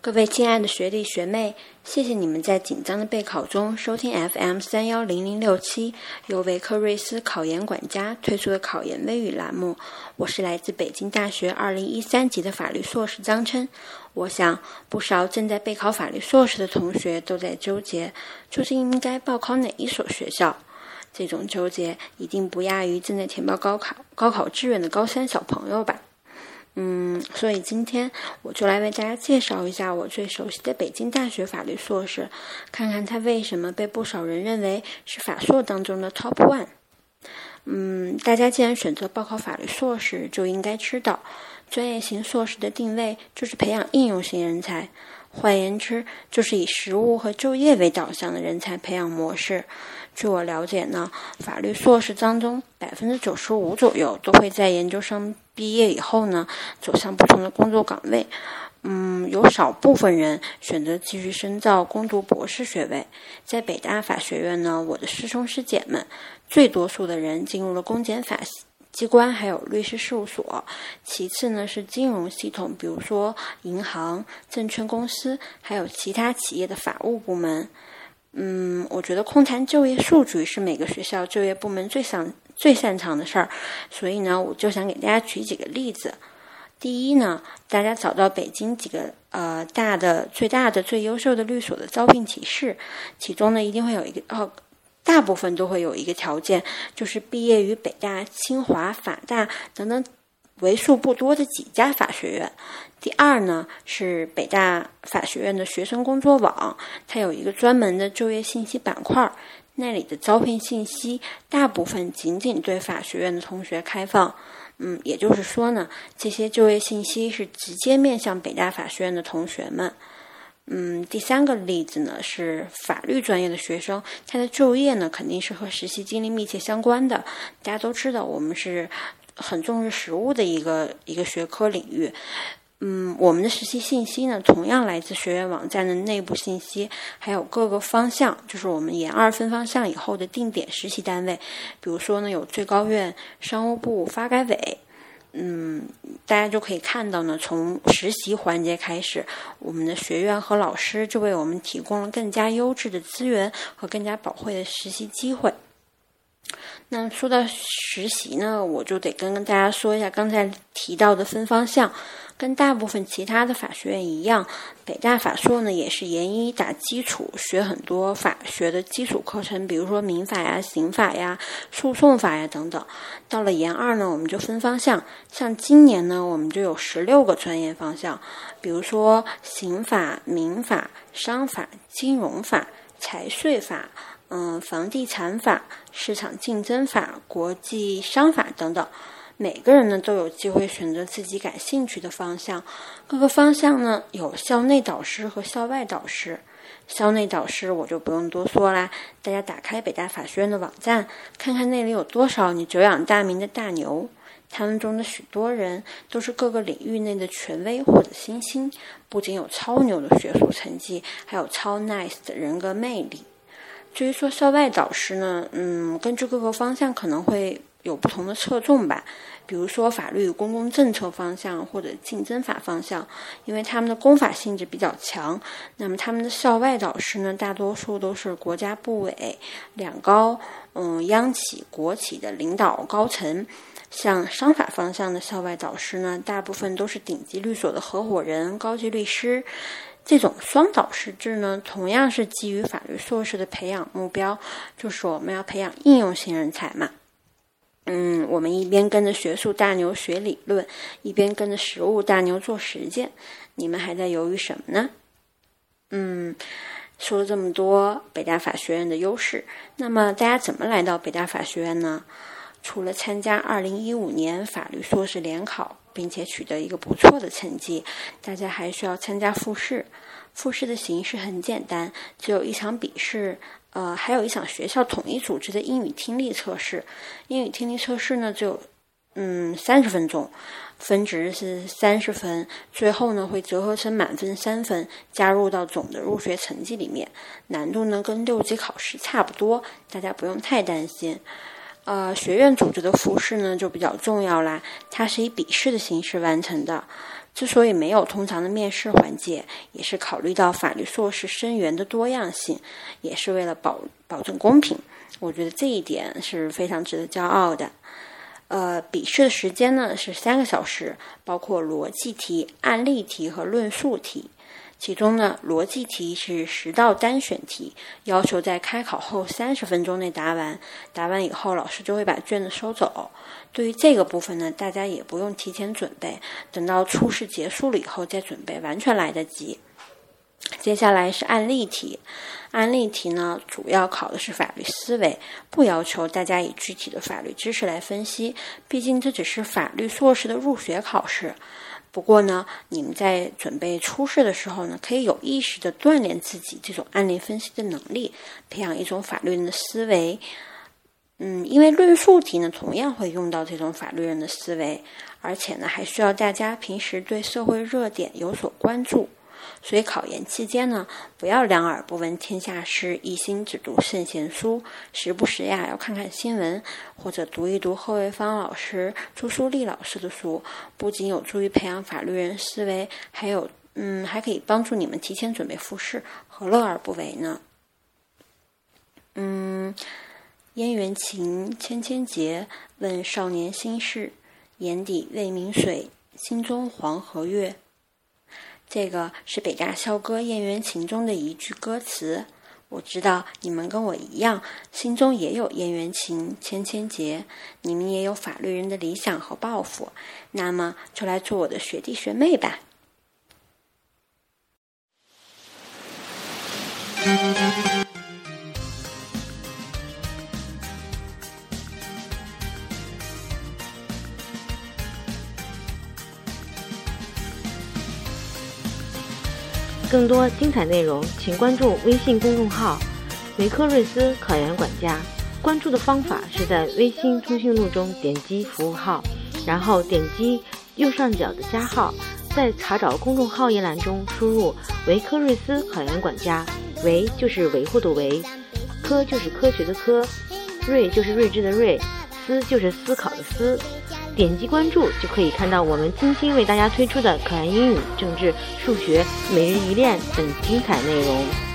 各位亲爱的学弟学妹，谢谢你们在紧张的备考中收听 FM 三幺零零六七由维克瑞斯考研管家推出的考研微语栏目。我是来自北京大学二零一三级的法律硕士张琛。我想，不少正在备考法律硕士的同学都在纠结，究竟应该报考哪一所学校。这种纠结一定不亚于正在填报高考、高考志愿的高三小朋友吧。嗯，所以今天我就来为大家介绍一下我最熟悉的北京大学法律硕士，看看他为什么被不少人认为是法硕当中的 top one。嗯，大家既然选择报考法律硕士，就应该知道，专业型硕士的定位就是培养应用型人才，换言之，就是以实务和就业为导向的人才培养模式。据我了解呢，法律硕士当中百分之九十五左右都会在研究生毕业以后呢走向不同的工作岗位。嗯，有少部分人选择继续深造，攻读博士学位。在北大法学院呢，我的师兄师姐们，最多数的人进入了公检法系机关，还有律师事务所。其次呢是金融系统，比如说银行、证券公司，还有其他企业的法务部门。嗯，我觉得空谈就业数据是每个学校就业部门最擅最擅长的事儿，所以呢，我就想给大家举几个例子。第一呢，大家找到北京几个呃大的、最大的、最优秀的律所的招聘启事，其中呢一定会有一个哦，大部分都会有一个条件，就是毕业于北大、清华、法大等等。为数不多的几家法学院。第二呢，是北大法学院的学生工作网，它有一个专门的就业信息板块，那里的招聘信息大部分仅仅对法学院的同学开放。嗯，也就是说呢，这些就业信息是直接面向北大法学院的同学们。嗯，第三个例子呢，是法律专业的学生，他的就业呢肯定是和实习经历密切相关的。大家都知道，我们是。很重视实务的一个一个学科领域，嗯，我们的实习信息呢，同样来自学院网站的内部信息，还有各个方向，就是我们研二分方向以后的定点实习单位，比如说呢，有最高院、商务部、发改委，嗯，大家就可以看到呢，从实习环节开始，我们的学院和老师就为我们提供了更加优质的资源和更加宝贵的实习机会。那说到实习呢，我就得跟跟大家说一下刚才提到的分方向，跟大部分其他的法学院一样，北大法硕呢也是研一打基础，学很多法学的基础课程，比如说民法呀、刑法呀、诉讼法呀等等。到了研二呢，我们就分方向，像今年呢，我们就有十六个专业方向，比如说刑法、民法、商法、金融法、财税法。嗯，房地产法、市场竞争法、国际商法等等，每个人呢都有机会选择自己感兴趣的方向。各个方向呢有校内导师和校外导师。校内导师我就不用多说啦，大家打开北大法学院的网站，看看那里有多少你久仰大名的大牛。他们中的许多人都是各个领域内的权威或者新星，不仅有超牛的学术成绩，还有超 nice 的人格魅力。至于说校外导师呢，嗯，根据各个方向可能会有不同的侧重吧。比如说法律公共政策方向或者竞争法方向，因为他们的公法性质比较强。那么他们的校外导师呢，大多数都是国家部委、两高、嗯，央企、国企的领导高层。像商法方向的校外导师呢，大部分都是顶级律所的合伙人、高级律师。这种双导师制呢，同样是基于法律硕士的培养目标，就是我们要培养应用型人才嘛。嗯，我们一边跟着学术大牛学理论，一边跟着实务大牛做实践。你们还在犹豫什么呢？嗯，说了这么多北大法学院的优势，那么大家怎么来到北大法学院呢？除了参加二零一五年法律硕士联考。并且取得一个不错的成绩，大家还需要参加复试。复试的形式很简单，只有一场笔试，呃，还有一场学校统一组织的英语听力测试。英语听力测试呢，只有嗯三十分钟，分值是三十分，最后呢会折合成满分三分，加入到总的入学成绩里面。难度呢跟六级考试差不多，大家不用太担心。呃，学院组织的复试呢就比较重要啦，它是以笔试的形式完成的。之所以没有通常的面试环节，也是考虑到法律硕士生源的多样性，也是为了保保证公平。我觉得这一点是非常值得骄傲的。呃，笔试的时间呢是三个小时，包括逻辑题、案例题和论述题。其中呢，逻辑题是十道单选题，要求在开考后三十分钟内答完。答完以后，老师就会把卷子收走。对于这个部分呢，大家也不用提前准备，等到初试结束了以后再准备，完全来得及。接下来是案例题，案例题呢主要考的是法律思维，不要求大家以具体的法律知识来分析，毕竟这只是法律硕士的入学考试。不过呢，你们在准备初试的时候呢，可以有意识的锻炼自己这种案例分析的能力，培养一种法律人的思维。嗯，因为论述题呢，同样会用到这种法律人的思维，而且呢，还需要大家平时对社会热点有所关注。所以考研期间呢，不要两耳不闻天下事，一心只读圣贤书，时不时呀要看看新闻，或者读一读贺卫方老师、朱书丽老师的书，不仅有助于培养法律人思维，还有嗯，还可以帮助你们提前准备复试，何乐而不为呢？嗯，烟缘情千千结，问少年心事，眼底未明水，心中黄河月。这个是北大校歌《燕园情》中的一句歌词。我知道你们跟我一样，心中也有燕园情千千结，你们也有法律人的理想和抱负，那么就来做我的学弟学妹吧。更多精彩内容，请关注微信公众号“维科瑞斯考研管家”。关注的方法是在微信通讯录中点击服务号，然后点击右上角的加号，在查找公众号一栏中输入“维科瑞斯考研管家”，维就是维护的维，科就是科学的科，睿就是睿智的睿，思就是思考的思。点击关注就可以看到我们精心为大家推出的考研英语、政治、数学、每日一练等精彩内容。